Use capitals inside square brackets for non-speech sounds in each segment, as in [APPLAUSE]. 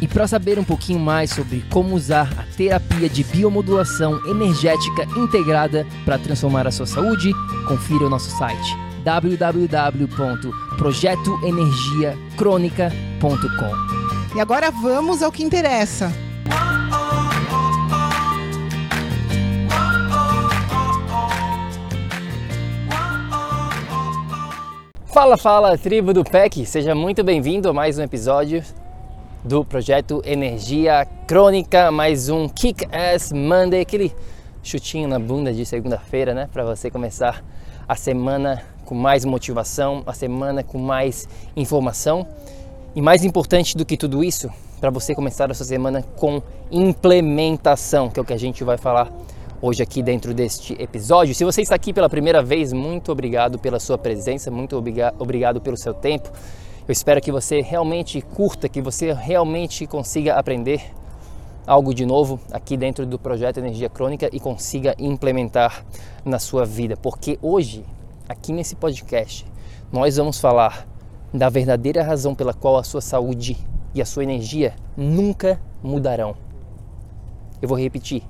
E para saber um pouquinho mais sobre como usar a terapia de biomodulação energética integrada para transformar a sua saúde, confira o nosso site www.projetoenergiacronica.com. E agora vamos ao que interessa. Fala, fala, tribo do PEC! Seja muito bem-vindo a mais um episódio do projeto Energia Crônica, mais um Kick Ass Monday, aquele chutinho na bunda de segunda-feira, né? Para você começar a semana com mais motivação, a semana com mais informação e mais importante do que tudo isso, para você começar a sua semana com implementação, que é o que a gente vai falar hoje aqui dentro deste episódio. Se você está aqui pela primeira vez, muito obrigado pela sua presença, muito obrigado pelo seu tempo. Eu espero que você realmente curta, que você realmente consiga aprender algo de novo aqui dentro do projeto Energia Crônica e consiga implementar na sua vida, porque hoje, aqui nesse podcast, nós vamos falar da verdadeira razão pela qual a sua saúde e a sua energia nunca mudarão. Eu vou repetir,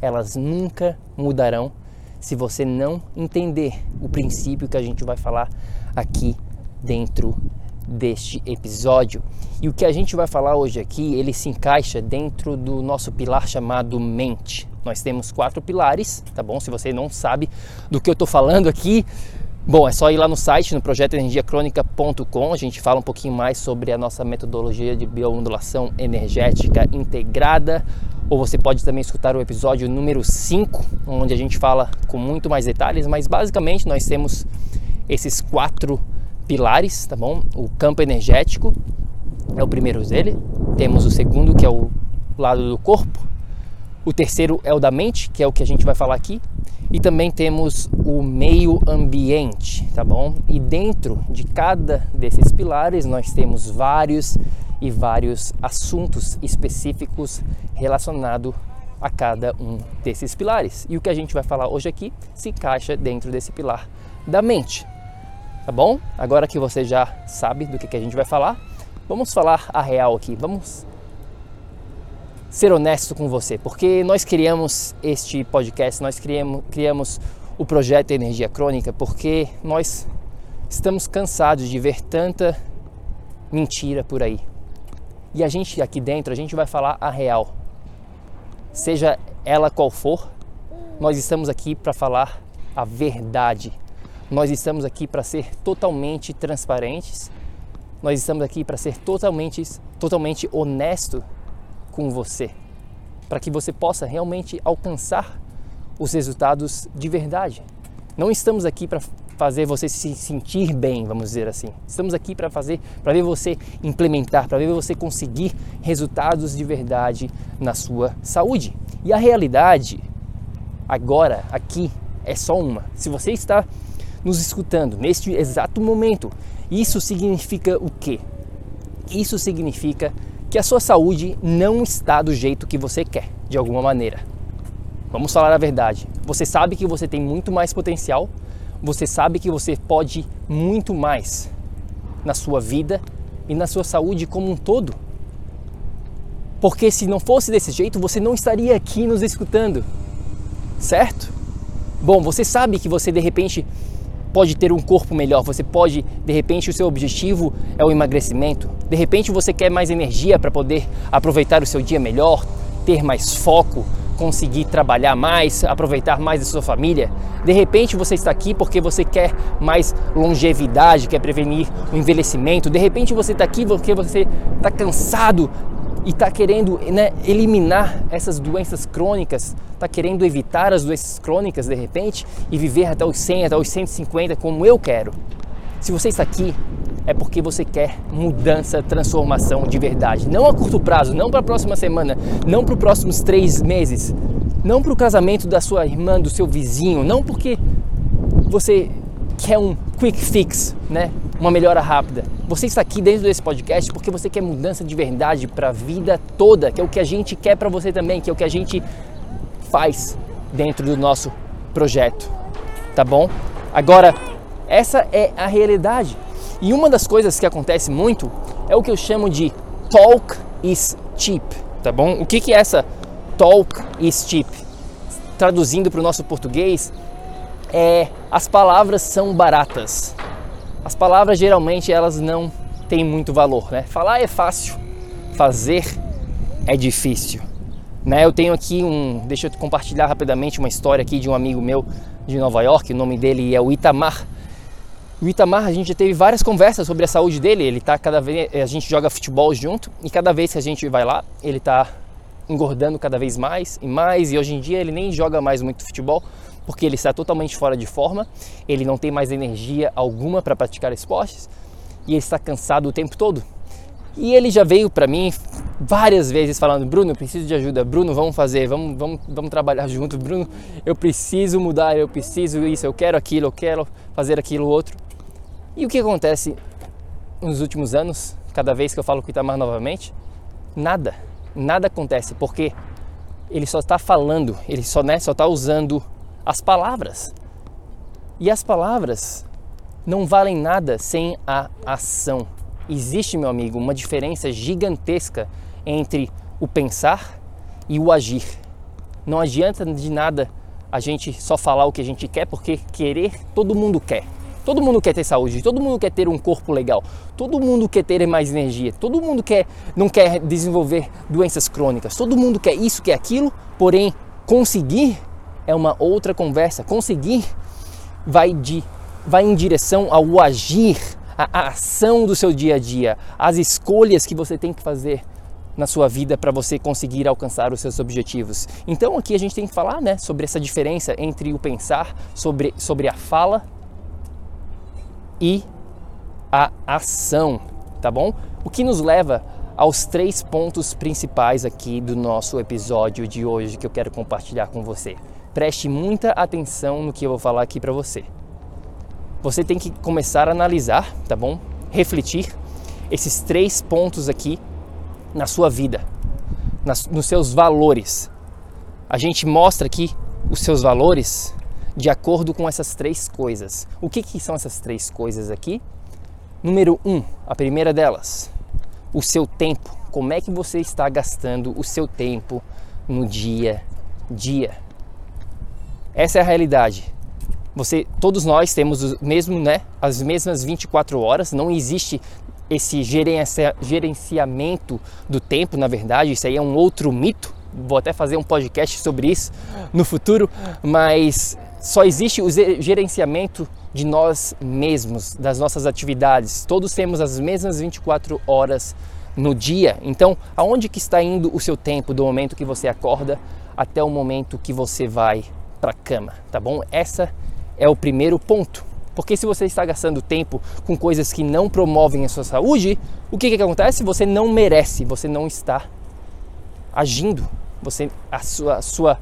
elas nunca mudarão se você não entender o princípio que a gente vai falar aqui dentro deste episódio. E o que a gente vai falar hoje aqui, ele se encaixa dentro do nosso pilar chamado mente. Nós temos quatro pilares, tá bom? Se você não sabe do que eu estou falando aqui, bom, é só ir lá no site, no projetoenergiacronica.com. A gente fala um pouquinho mais sobre a nossa metodologia de biomodulação energética integrada. Ou você pode também escutar o episódio número 5, onde a gente fala com muito mais detalhes, mas basicamente nós temos esses quatro pilares, tá bom? O campo energético é o primeiro dele. Temos o segundo, que é o lado do corpo. O terceiro é o da mente, que é o que a gente vai falar aqui. E também temos o meio ambiente, tá bom? E dentro de cada desses pilares nós temos vários e vários assuntos específicos relacionados a cada um desses pilares. E o que a gente vai falar hoje aqui se encaixa dentro desse pilar da mente, tá bom? Agora que você já sabe do que, que a gente vai falar, vamos falar a real aqui, vamos ser honesto com você, porque nós criamos este podcast, nós criamos, criamos o projeto Energia Crônica porque nós estamos cansados de ver tanta mentira por aí. E a gente aqui dentro, a gente vai falar a real. Seja ela qual for, nós estamos aqui para falar a verdade nós estamos aqui para ser totalmente transparentes. Nós estamos aqui para ser totalmente, totalmente honesto com você, para que você possa realmente alcançar os resultados de verdade. Não estamos aqui para fazer você se sentir bem, vamos dizer assim. Estamos aqui para fazer, para ver você implementar, para ver você conseguir resultados de verdade na sua saúde. E a realidade agora aqui é só uma. Se você está nos escutando neste exato momento. Isso significa o quê? Isso significa que a sua saúde não está do jeito que você quer, de alguma maneira. Vamos falar a verdade. Você sabe que você tem muito mais potencial, você sabe que você pode muito mais na sua vida e na sua saúde como um todo. Porque se não fosse desse jeito, você não estaria aqui nos escutando, certo? Bom, você sabe que você de repente pode ter um corpo melhor, você pode, de repente, o seu objetivo é o emagrecimento, de repente você quer mais energia para poder aproveitar o seu dia melhor, ter mais foco, conseguir trabalhar mais, aproveitar mais a sua família. De repente você está aqui porque você quer mais longevidade, quer prevenir o envelhecimento. De repente você está aqui porque você está cansado e está querendo né, eliminar essas doenças crônicas, está querendo evitar as doenças crônicas de repente e viver até os 100, até os 150 como eu quero. Se você está aqui, é porque você quer mudança, transformação de verdade. Não a curto prazo, não para a próxima semana, não para os próximos três meses, não para o casamento da sua irmã, do seu vizinho, não porque você quer um quick fix, né? Uma melhora rápida. Você está aqui dentro desse podcast porque você quer mudança de verdade para a vida toda, que é o que a gente quer para você também, que é o que a gente faz dentro do nosso projeto. Tá bom? Agora, essa é a realidade. E uma das coisas que acontece muito é o que eu chamo de talk is cheap, tá bom? O que, que é essa talk is cheap? Traduzindo para o nosso português, é as palavras são baratas. As palavras geralmente elas não têm muito valor, né? Falar é fácil, fazer é difícil. Né? Eu tenho aqui um, deixa eu compartilhar rapidamente uma história aqui de um amigo meu de Nova York, o nome dele é o Itamar. O Itamar, a gente já teve várias conversas sobre a saúde dele. Ele tá cada vez, a gente joga futebol junto e cada vez que a gente vai lá, ele tá engordando cada vez mais e mais. E hoje em dia ele nem joga mais muito futebol porque ele está totalmente fora de forma. Ele não tem mais energia alguma para praticar esportes e ele está cansado o tempo todo. E ele já veio para mim várias vezes falando: Bruno, eu preciso de ajuda. Bruno, vamos fazer, vamos, vamos, vamos trabalhar junto. Bruno, eu preciso mudar, eu preciso isso, eu quero aquilo, eu quero fazer aquilo outro. E o que acontece nos últimos anos, cada vez que eu falo com o Itamar novamente? Nada. Nada acontece, porque ele só está falando, ele só né, só está usando as palavras. E as palavras não valem nada sem a ação. Existe, meu amigo, uma diferença gigantesca entre o pensar e o agir. Não adianta de nada a gente só falar o que a gente quer, porque querer todo mundo quer. Todo mundo quer ter saúde, todo mundo quer ter um corpo legal, todo mundo quer ter mais energia, todo mundo quer não quer desenvolver doenças crônicas, todo mundo quer isso, quer aquilo, porém conseguir é uma outra conversa. Conseguir vai de vai em direção ao agir, a ação do seu dia a dia, as escolhas que você tem que fazer na sua vida para você conseguir alcançar os seus objetivos. Então aqui a gente tem que falar, né, sobre essa diferença entre o pensar, sobre sobre a fala e a ação, tá bom? O que nos leva aos três pontos principais aqui do nosso episódio de hoje que eu quero compartilhar com você. Preste muita atenção no que eu vou falar aqui para você. Você tem que começar a analisar, tá bom? Refletir esses três pontos aqui na sua vida, nas, nos seus valores. A gente mostra aqui os seus valores de acordo com essas três coisas. O que, que são essas três coisas aqui? Número um, a primeira delas, o seu tempo. Como é que você está gastando o seu tempo no dia a dia? Essa é a realidade. Você, todos nós temos o mesmo, né, as mesmas 24 horas. Não existe esse gerenciamento do tempo, na verdade, isso aí é um outro mito. Vou até fazer um podcast sobre isso no futuro, mas só existe o gerenciamento de nós mesmos, das nossas atividades. Todos temos as mesmas 24 horas no dia. Então, aonde que está indo o seu tempo do momento que você acorda até o momento que você vai para a cama, tá bom? Essa é o primeiro ponto. Porque se você está gastando tempo com coisas que não promovem a sua saúde, o que, que acontece? Você não merece, você não está agindo. Você a sua, a sua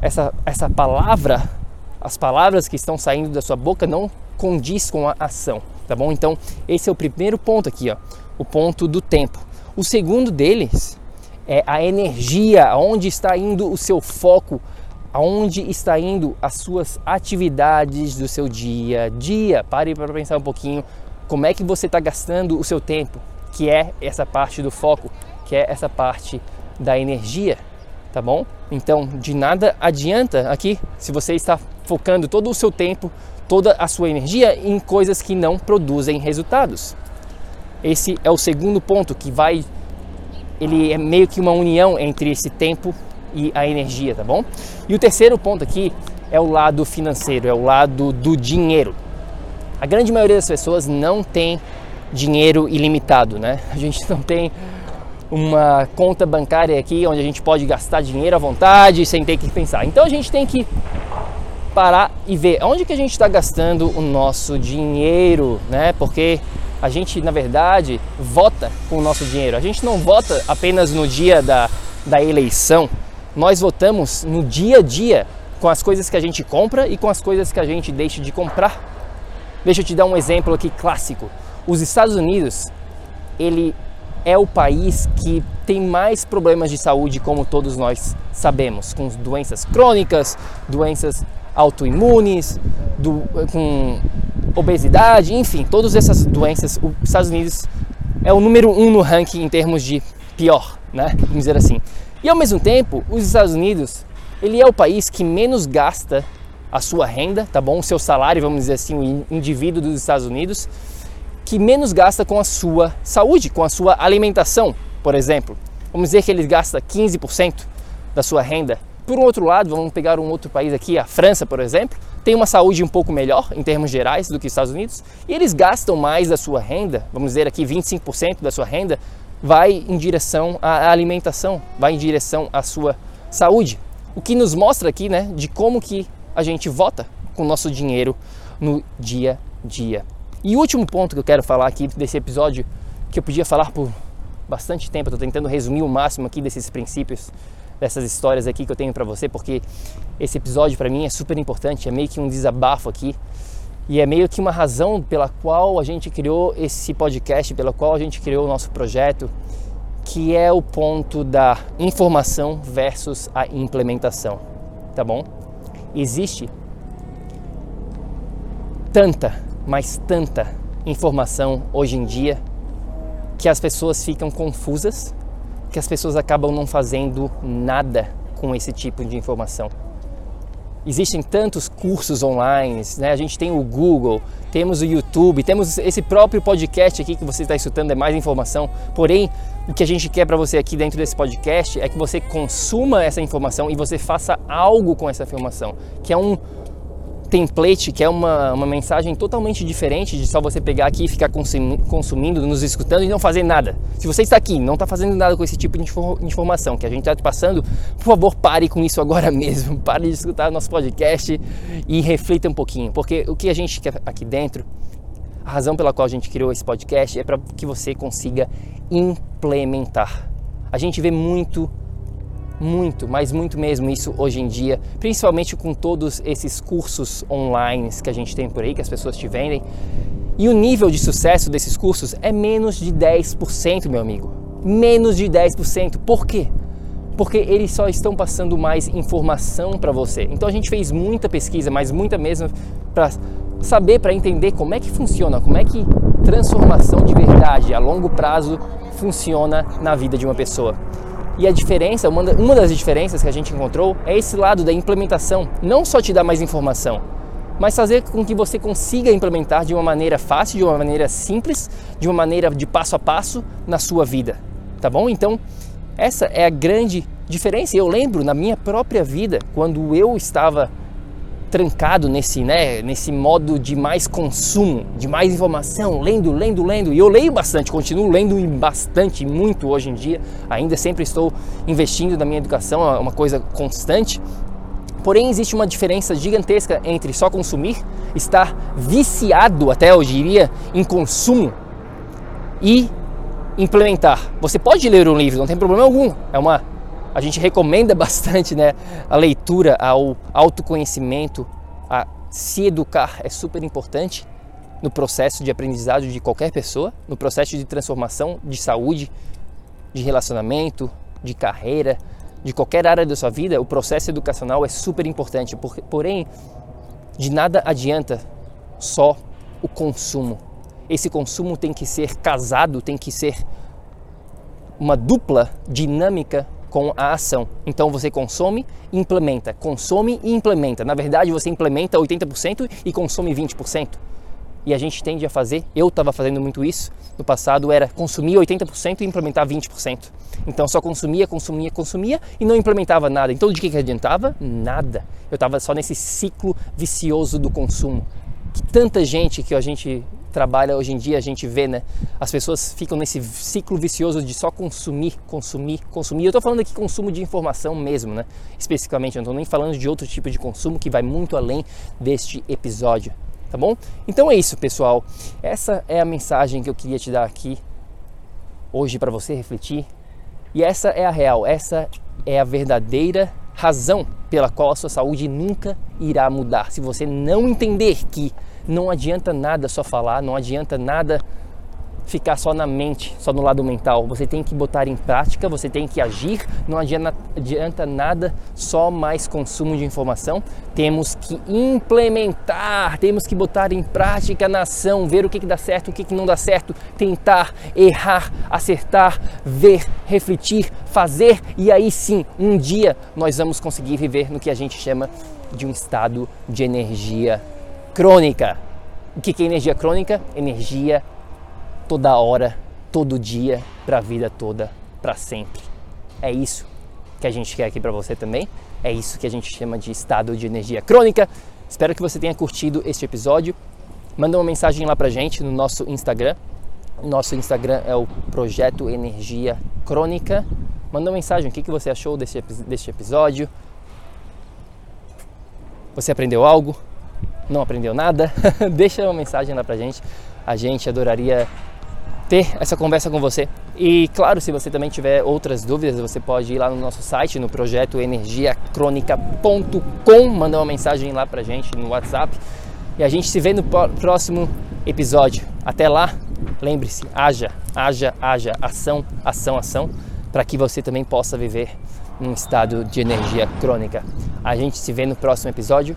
essa, essa palavra as palavras que estão saindo da sua boca não condiz com a ação, tá bom? Então, esse é o primeiro ponto aqui, ó, o ponto do tempo. O segundo deles é a energia, aonde está indo o seu foco, aonde está indo as suas atividades do seu dia a dia. Pare para pensar um pouquinho como é que você está gastando o seu tempo, que é essa parte do foco, que é essa parte da energia tá bom? Então, de nada adianta aqui se você está focando todo o seu tempo, toda a sua energia em coisas que não produzem resultados. Esse é o segundo ponto que vai ele é meio que uma união entre esse tempo e a energia, tá bom? E o terceiro ponto aqui é o lado financeiro, é o lado do dinheiro. A grande maioria das pessoas não tem dinheiro ilimitado, né? A gente não tem uma conta bancária aqui onde a gente pode gastar dinheiro à vontade sem ter que pensar. Então a gente tem que parar e ver onde que a gente está gastando o nosso dinheiro, né? Porque a gente, na verdade, vota com o nosso dinheiro. A gente não vota apenas no dia da, da eleição. Nós votamos no dia a dia com as coisas que a gente compra e com as coisas que a gente deixa de comprar. Deixa eu te dar um exemplo aqui clássico. Os Estados Unidos, ele é o país que tem mais problemas de saúde, como todos nós sabemos, com doenças crônicas, doenças autoimunes, do, com obesidade, enfim, todas essas doenças. Os Estados Unidos é o número um no ranking em termos de pior, né? Vamos dizer assim. E ao mesmo tempo, os Estados Unidos, ele é o país que menos gasta a sua renda, tá bom? O seu salário, vamos dizer assim, o indivíduo dos Estados Unidos que menos gasta com a sua saúde, com a sua alimentação, por exemplo. Vamos dizer que ele gasta 15% da sua renda. Por um outro lado, vamos pegar um outro país aqui, a França, por exemplo, tem uma saúde um pouco melhor em termos gerais do que os Estados Unidos, e eles gastam mais da sua renda, vamos dizer aqui 25% da sua renda vai em direção à alimentação, vai em direção à sua saúde. O que nos mostra aqui, né, de como que a gente vota com o nosso dinheiro no dia a dia. E o último ponto que eu quero falar aqui desse episódio, que eu podia falar por bastante tempo, estou tentando resumir o máximo aqui desses princípios, dessas histórias aqui que eu tenho para você, porque esse episódio para mim é super importante, é meio que um desabafo aqui e é meio que uma razão pela qual a gente criou esse podcast, pela qual a gente criou o nosso projeto, que é o ponto da informação versus a implementação, tá bom? Existe tanta mas tanta informação hoje em dia que as pessoas ficam confusas, que as pessoas acabam não fazendo nada com esse tipo de informação. Existem tantos cursos online, né? a gente tem o Google, temos o YouTube, temos esse próprio podcast aqui que você está escutando, é mais informação. Porém, o que a gente quer para você aqui dentro desse podcast é que você consuma essa informação e você faça algo com essa informação, que é um template, que é uma, uma mensagem totalmente diferente de só você pegar aqui e ficar consumindo, nos escutando e não fazer nada. Se você está aqui não está fazendo nada com esse tipo de informação que a gente está te passando, por favor, pare com isso agora [LAUGHS] mesmo. Pare de escutar nosso podcast e reflita um pouquinho, porque o que a gente quer aqui dentro, a razão pela qual a gente criou esse podcast é para que você consiga implementar. A gente vê muito muito, mas muito mesmo isso hoje em dia, principalmente com todos esses cursos online que a gente tem por aí, que as pessoas te vendem. E o nível de sucesso desses cursos é menos de 10%, meu amigo. Menos de 10%. Por quê? Porque eles só estão passando mais informação para você. Então a gente fez muita pesquisa, mas muita mesmo para saber, para entender como é que funciona, como é que transformação de verdade a longo prazo funciona na vida de uma pessoa. E a diferença, uma das diferenças que a gente encontrou é esse lado da implementação. Não só te dar mais informação, mas fazer com que você consiga implementar de uma maneira fácil, de uma maneira simples, de uma maneira de passo a passo na sua vida. Tá bom? Então, essa é a grande diferença. Eu lembro na minha própria vida, quando eu estava trancado nesse, né, nesse modo de mais consumo, de mais informação, lendo, lendo, lendo. E eu leio bastante, continuo lendo bastante, muito hoje em dia. Ainda sempre estou investindo na minha educação, é uma coisa constante. Porém, existe uma diferença gigantesca entre só consumir, estar viciado, até eu diria, em consumo e implementar. Você pode ler um livro, não tem problema algum. É uma a gente recomenda [LAUGHS] bastante né, a leitura, ao autoconhecimento, a se educar é super importante no processo de aprendizado de qualquer pessoa, no processo de transformação de saúde, de relacionamento, de carreira, de qualquer área da sua vida, o processo educacional é super importante. Porém, de nada adianta só o consumo. Esse consumo tem que ser casado, tem que ser uma dupla dinâmica com a ação. Então você consome implementa, consome e implementa. Na verdade, você implementa 80% e consome 20%. e a gente tende a fazer, eu estava fazendo muito isso no passado, era consumir 80% e implementar 20%. Então só consumia, consumia, consumia e não implementava nada. Então de que, que adiantava? Nada. Eu estava só nesse ciclo vicioso do consumo. Que tanta gente que a gente trabalha hoje em dia, a gente vê, né? As pessoas ficam nesse ciclo vicioso de só consumir, consumir, consumir. Eu estou falando aqui consumo de informação mesmo, né? Especificamente, eu não estou nem falando de outro tipo de consumo que vai muito além deste episódio, tá bom? Então é isso, pessoal. Essa é a mensagem que eu queria te dar aqui hoje para você refletir. E essa é a real, essa é a verdadeira razão pela qual a sua saúde nunca irá mudar. Se você não entender que não adianta nada só falar, não adianta nada ficar só na mente, só no lado mental. Você tem que botar em prática, você tem que agir. Não adianta, adianta nada só mais consumo de informação. Temos que implementar, temos que botar em prática na ação, ver o que, que dá certo, o que, que não dá certo, tentar, errar, acertar, ver, refletir, fazer e aí sim, um dia nós vamos conseguir viver no que a gente chama de um estado de energia crônica. O que é energia crônica? Energia toda hora, todo dia, para a vida toda, para sempre. É isso que a gente quer aqui para você também. É isso que a gente chama de estado de energia crônica. Espero que você tenha curtido este episódio. Manda uma mensagem lá pra gente no nosso Instagram. Nosso Instagram é o Projeto Energia Crônica. Manda uma mensagem, o que, que você achou deste, deste episódio? Você aprendeu algo? Não aprendeu nada? [LAUGHS] Deixa uma mensagem lá pra gente. A gente adoraria ter essa conversa com você. E claro, se você também tiver outras dúvidas, você pode ir lá no nosso site, no projeto energiacronica.com, mandar uma mensagem lá pra gente no WhatsApp. E a gente se vê no próximo episódio. Até lá, lembre-se, haja, haja, haja, ação, ação, ação, para que você também possa viver num estado de energia crônica. A gente se vê no próximo episódio.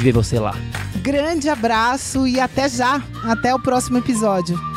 ver você lá. Grande abraço e até já! Até o próximo episódio.